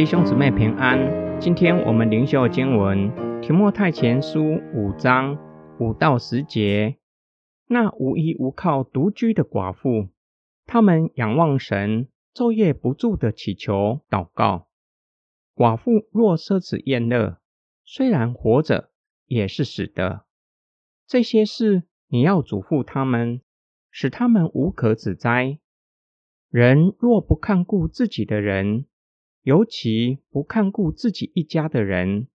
弟兄姊妹平安。今天我们灵修经文《提莫太前书》五章五到十节。那无依无靠独居的寡妇，他们仰望神，昼夜不住的祈求祷告。寡妇若奢侈宴乐，虽然活着，也是死的。这些事你要嘱咐他们，使他们无可指摘。人若不看顾自己的人，尤其不看顾自己一家的人，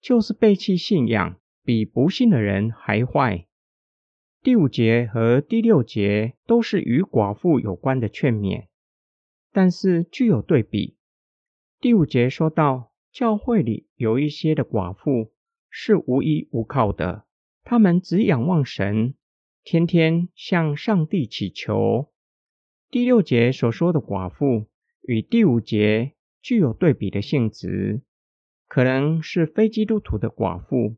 就是背弃信仰，比不信的人还坏。第五节和第六节都是与寡妇有关的劝勉，但是具有对比。第五节说到，教会里有一些的寡妇是无依无靠的，他们只仰望神，天天向上帝祈求。第六节所说的寡妇与第五节。具有对比的性质，可能是非基督徒的寡妇，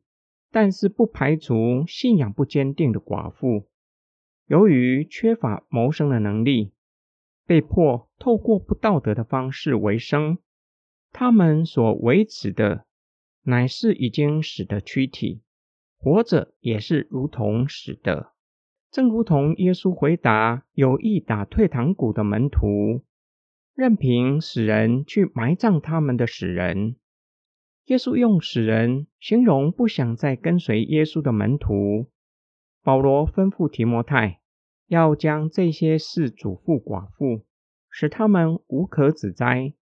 但是不排除信仰不坚定的寡妇。由于缺乏谋生的能力，被迫透过不道德的方式为生，他们所维持的乃是已经死的躯体，活着也是如同死的。正如同耶稣回答有意打退堂鼓的门徒。任凭死人去埋葬他们的死人。耶稣用死人形容不想再跟随耶稣的门徒。保罗吩咐提摩太要将这些事嘱咐寡妇，使他们无可指摘。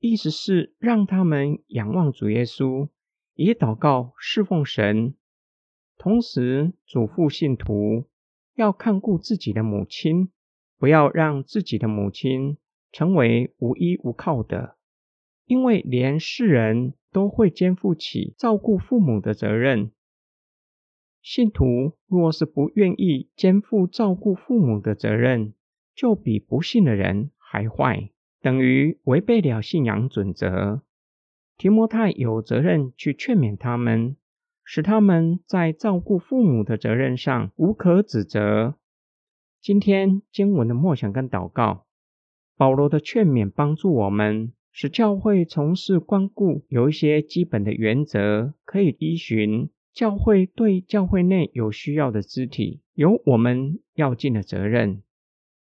意思是让他们仰望主耶稣，以祷告侍奉神。同时嘱咐信徒要看顾自己的母亲，不要让自己的母亲。成为无依无靠的，因为连世人都会肩负起照顾父母的责任。信徒若是不愿意肩负照顾父母的责任，就比不信的人还坏，等于违背了信仰准则。提摩太有责任去劝勉他们，使他们在照顾父母的责任上无可指责。今天经文的默想跟祷告。保罗的劝勉帮助我们，使教会从事关顾有一些基本的原则可以依循。教会对教会内有需要的肢体有我们要尽的责任，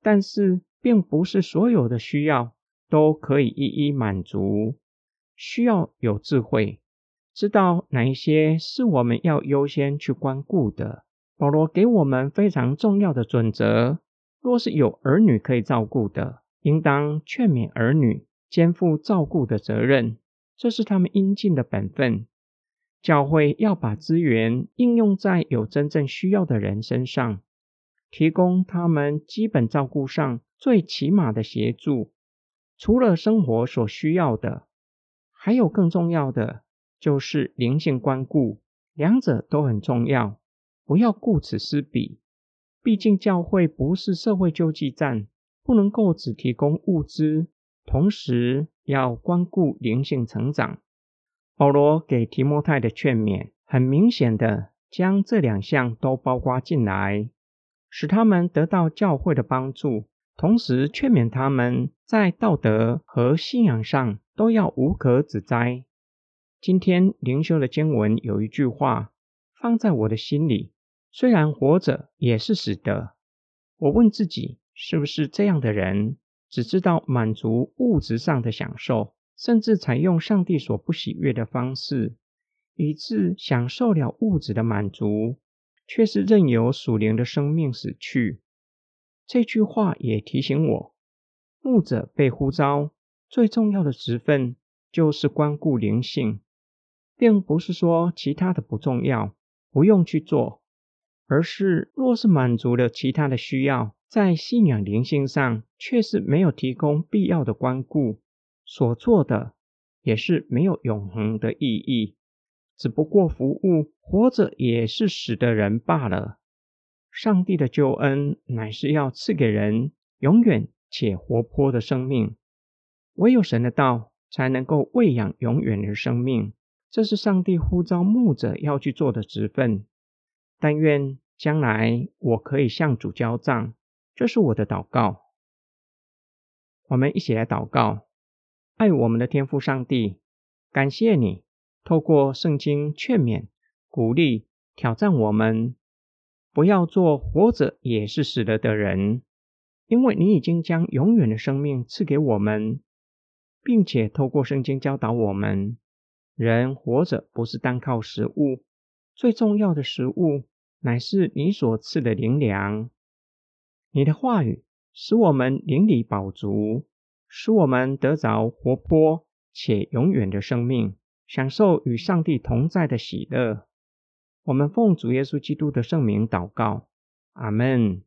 但是并不是所有的需要都可以一一满足。需要有智慧，知道哪一些是我们要优先去关顾的。保罗给我们非常重要的准则：若是有儿女可以照顾的。应当劝勉儿女肩负照顾的责任，这是他们应尽的本分。教会要把资源应用在有真正需要的人身上，提供他们基本照顾上最起码的协助。除了生活所需要的，还有更重要的就是灵性关顾，两者都很重要。不要顾此失彼，毕竟教会不是社会救济站。不能够只提供物资，同时要关顾灵性成长。保罗给提摩太的劝勉，很明显的将这两项都包括进来，使他们得到教会的帮助，同时劝勉他们在道德和信仰上都要无可指摘。今天灵修的经文有一句话放在我的心里：虽然活着，也是死的。我问自己。是不是这样的人只知道满足物质上的享受，甚至采用上帝所不喜悦的方式，以致享受了物质的满足，却是任由属灵的生命死去？这句话也提醒我，牧者被呼召最重要的职分就是关顾灵性，并不是说其他的不重要，不用去做，而是若是满足了其他的需要。在信仰灵性上，却是没有提供必要的关顾，所做的也是没有永恒的意义，只不过服务活着也是死的人罢了。上帝的救恩乃是要赐给人永远且活泼的生命，唯有神的道才能够喂养永远的生命，这是上帝呼召牧者要去做的职分。但愿将来我可以向主交账。这是我的祷告，我们一起来祷告。爱我们的天父上帝，感谢你透过圣经劝勉、鼓励、挑战我们，不要做活着也是死了的人，因为你已经将永远的生命赐给我们，并且透过圣经教导我们，人活着不是单靠食物，最重要的食物乃是你所赐的灵粮。你的话语使我们灵里饱足。使我们得着活泼且永远的生命，享受与上帝同在的喜乐。我们奉主耶稣基督的圣名祷告，阿门。